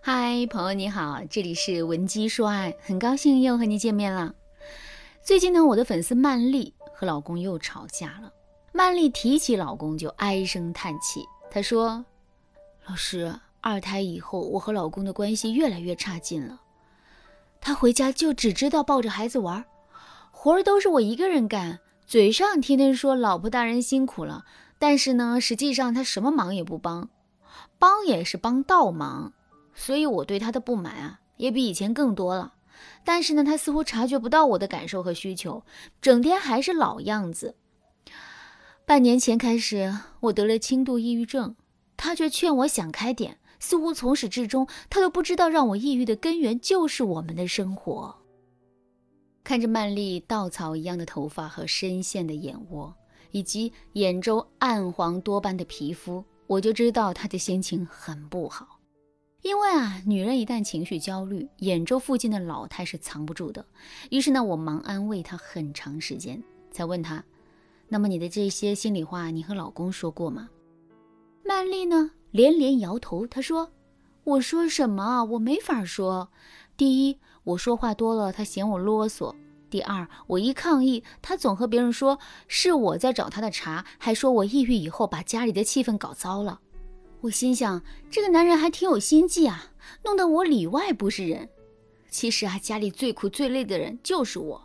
嗨，朋友你好，这里是文姬说爱，很高兴又和你见面了。最近呢，我的粉丝曼丽和老公又吵架了。曼丽提起老公就唉声叹气，她说：“老师，二胎以后我和老公的关系越来越差劲了。他回家就只知道抱着孩子玩，活儿都是我一个人干，嘴上天天说老婆大人辛苦了，但是呢，实际上他什么忙也不帮，帮也是帮倒忙。”所以，我对他的不满啊，也比以前更多了。但是呢，他似乎察觉不到我的感受和需求，整天还是老样子。半年前开始，我得了轻度抑郁症，他却劝我想开点，似乎从始至终，他都不知道让我抑郁的根源就是我们的生活。看着曼丽稻草一样的头发和深陷的眼窝，以及眼周暗黄多斑的皮肤，我就知道她的心情很不好。因为啊，女人一旦情绪焦虑，眼周附近的老态是藏不住的。于是呢，我忙安慰她很长时间，才问她：“那么你的这些心里话，你和老公说过吗？”曼丽呢，连连摇头。她说：“我说什么啊？我没法说。第一，我说话多了，他嫌我啰嗦；第二，我一抗议，他总和别人说是我在找他的茬，还说我抑郁以后把家里的气氛搞糟了。”我心想，这个男人还挺有心计啊，弄得我里外不是人。其实啊，家里最苦最累的人就是我。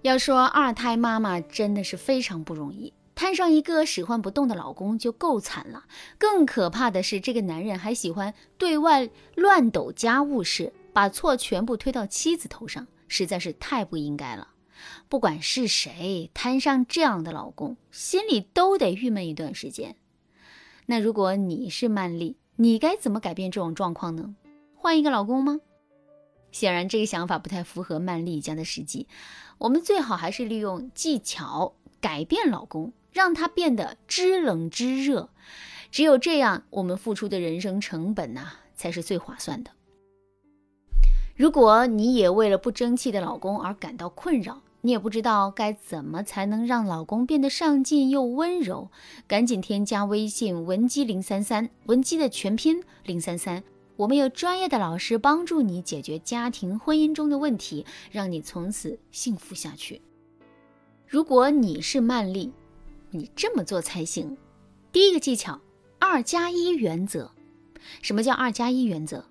要说二胎妈妈真的是非常不容易，摊上一个使唤不动的老公就够惨了，更可怕的是这个男人还喜欢对外乱抖家务事，把错全部推到妻子头上，实在是太不应该了。不管是谁摊上这样的老公，心里都得郁闷一段时间。那如果你是曼丽，你该怎么改变这种状况呢？换一个老公吗？显然这个想法不太符合曼丽家的实际。我们最好还是利用技巧改变老公，让他变得知冷知热。只有这样，我们付出的人生成本呐，才是最划算的。如果你也为了不争气的老公而感到困扰，你也不知道该怎么才能让老公变得上进又温柔，赶紧添加微信文姬零三三，文姬的全拼零三三，我们有专业的老师帮助你解决家庭婚姻中的问题，让你从此幸福下去。如果你是曼丽，你这么做才行。第一个技巧，二加一原则。什么叫二加一原则？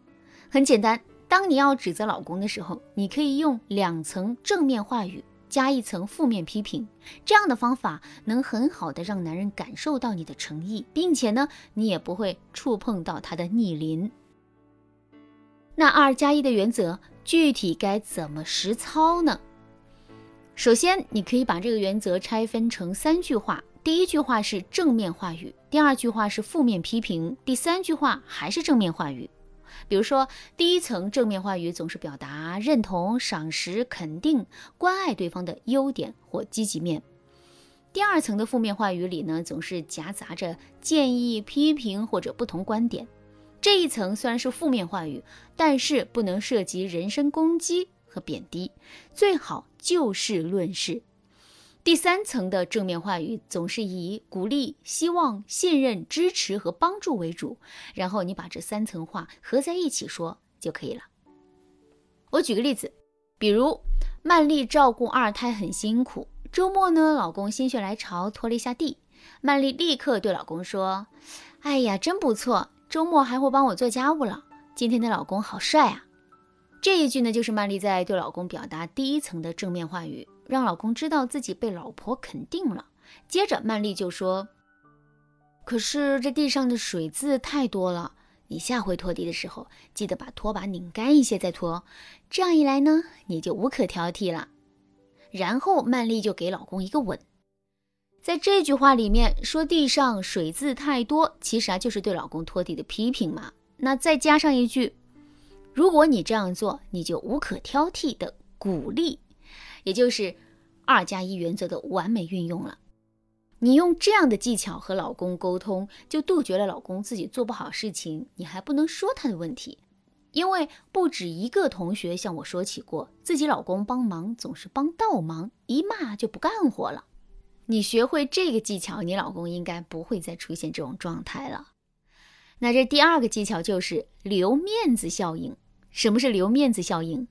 很简单，当你要指责老公的时候，你可以用两层正面话语。加一层负面批评，这样的方法能很好的让男人感受到你的诚意，并且呢，你也不会触碰到他的逆鳞。那二加一的原则具体该怎么实操呢？首先，你可以把这个原则拆分成三句话，第一句话是正面话语，第二句话是负面批评，第三句话还是正面话语。比如说，第一层正面话语总是表达认同、赏识、肯定、关爱对方的优点或积极面；第二层的负面话语里呢，总是夹杂着建议、批评或者不同观点。这一层虽然是负面话语，但是不能涉及人身攻击和贬低，最好就事论事。第三层的正面话语总是以鼓励、希望、信任、支持和帮助为主，然后你把这三层话合在一起说就可以了。我举个例子，比如曼丽照顾二胎很辛苦，周末呢，老公心血来潮拖了一下地，曼丽立刻对老公说：“哎呀，真不错，周末还会帮我做家务了。今天的老公好帅啊！”这一句呢，就是曼丽在对老公表达第一层的正面话语。让老公知道自己被老婆肯定了。接着，曼丽就说：“可是这地上的水渍太多了，你下回拖地的时候，记得把拖把拧干一些再拖。这样一来呢，你就无可挑剔了。”然后，曼丽就给老公一个吻。在这句话里面说地上水渍太多，其实啊就是对老公拖地的批评嘛。那再加上一句：“如果你这样做，你就无可挑剔的鼓励。”也就是二加一原则的完美运用了。你用这样的技巧和老公沟通，就杜绝了老公自己做不好事情，你还不能说他的问题。因为不止一个同学向我说起过，自己老公帮忙总是帮倒忙，一骂就不干活了。你学会这个技巧，你老公应该不会再出现这种状态了。那这第二个技巧就是留面子效应。什么是留面子效应？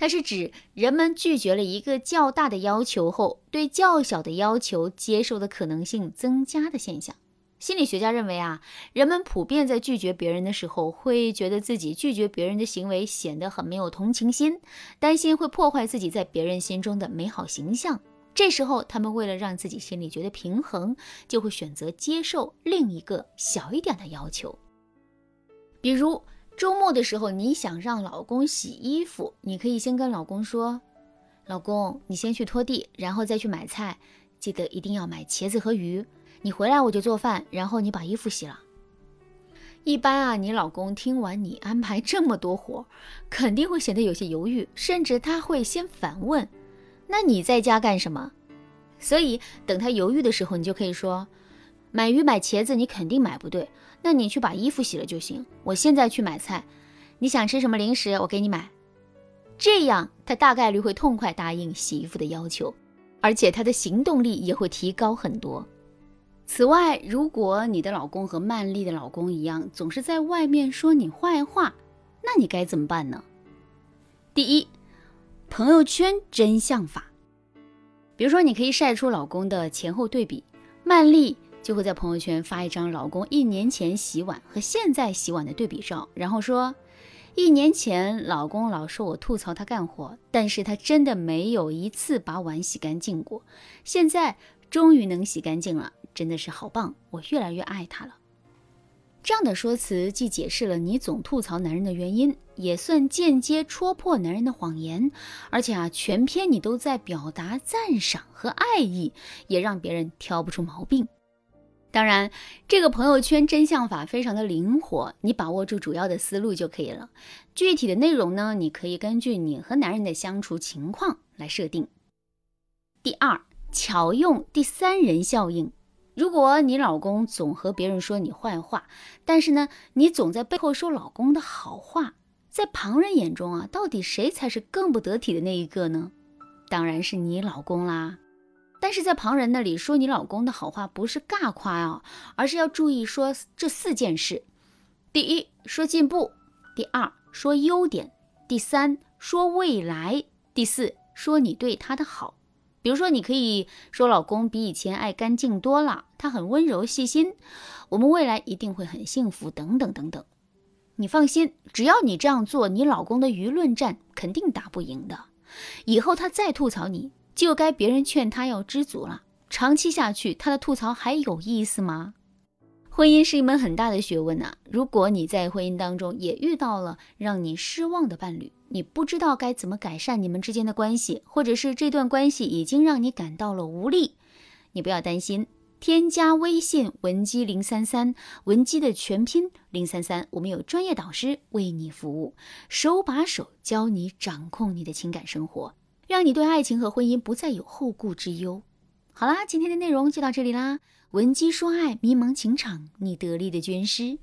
它是指人们拒绝了一个较大的要求后，对较小的要求接受的可能性增加的现象。心理学家认为啊，人们普遍在拒绝别人的时候，会觉得自己拒绝别人的行为显得很没有同情心，担心会破坏自己在别人心中的美好形象。这时候，他们为了让自己心里觉得平衡，就会选择接受另一个小一点的要求。比如周末的时候，你想让老公洗衣服，你可以先跟老公说：“老公，你先去拖地，然后再去买菜，记得一定要买茄子和鱼。”你回来我就做饭，然后你把衣服洗了。一般啊，你老公听完你安排这么多活，肯定会显得有些犹豫，甚至他会先反问：“那你在家干什么？”所以等他犹豫的时候，你就可以说：“买鱼买茄子你肯定买不对，那你去把衣服洗了就行。我现在去买菜，你想吃什么零食，我给你买。”这样他大概率会痛快答应洗衣服的要求，而且他的行动力也会提高很多。此外，如果你的老公和曼丽的老公一样，总是在外面说你坏话，那你该怎么办呢？第一，朋友圈真相法。比如说，你可以晒出老公的前后对比，曼丽就会在朋友圈发一张老公一年前洗碗和现在洗碗的对比照，然后说，一年前老公老说我吐槽他干活，但是他真的没有一次把碗洗干净过，现在终于能洗干净了。真的是好棒，我越来越爱他了。这样的说辞既解释了你总吐槽男人的原因，也算间接戳破男人的谎言。而且啊，全篇你都在表达赞赏和爱意，也让别人挑不出毛病。当然，这个朋友圈真相法非常的灵活，你把握住主要的思路就可以了。具体的内容呢，你可以根据你和男人的相处情况来设定。第二，巧用第三人效应。如果你老公总和别人说你坏话，但是呢，你总在背后说老公的好话，在旁人眼中啊，到底谁才是更不得体的那一个呢？当然是你老公啦。但是在旁人那里说你老公的好话，不是尬夸啊，而是要注意说这四件事：第一，说进步；第二，说优点；第三，说未来；第四，说你对他的好。比如说，你可以说老公比以前爱干净多了，他很温柔细心，我们未来一定会很幸福，等等等等。你放心，只要你这样做，你老公的舆论战肯定打不赢的。以后他再吐槽你，就该别人劝他要知足了。长期下去，他的吐槽还有意思吗？婚姻是一门很大的学问呐。如果你在婚姻当中也遇到了让你失望的伴侣，你不知道该怎么改善你们之间的关系，或者是这段关系已经让你感到了无力，你不要担心，添加微信文姬零三三，文姬的全拼零三三，我们有专业导师为你服务，手把手教你掌控你的情感生活，让你对爱情和婚姻不再有后顾之忧。好啦，今天的内容就到这里啦。闻鸡说爱，迷茫情场，你得力的军师。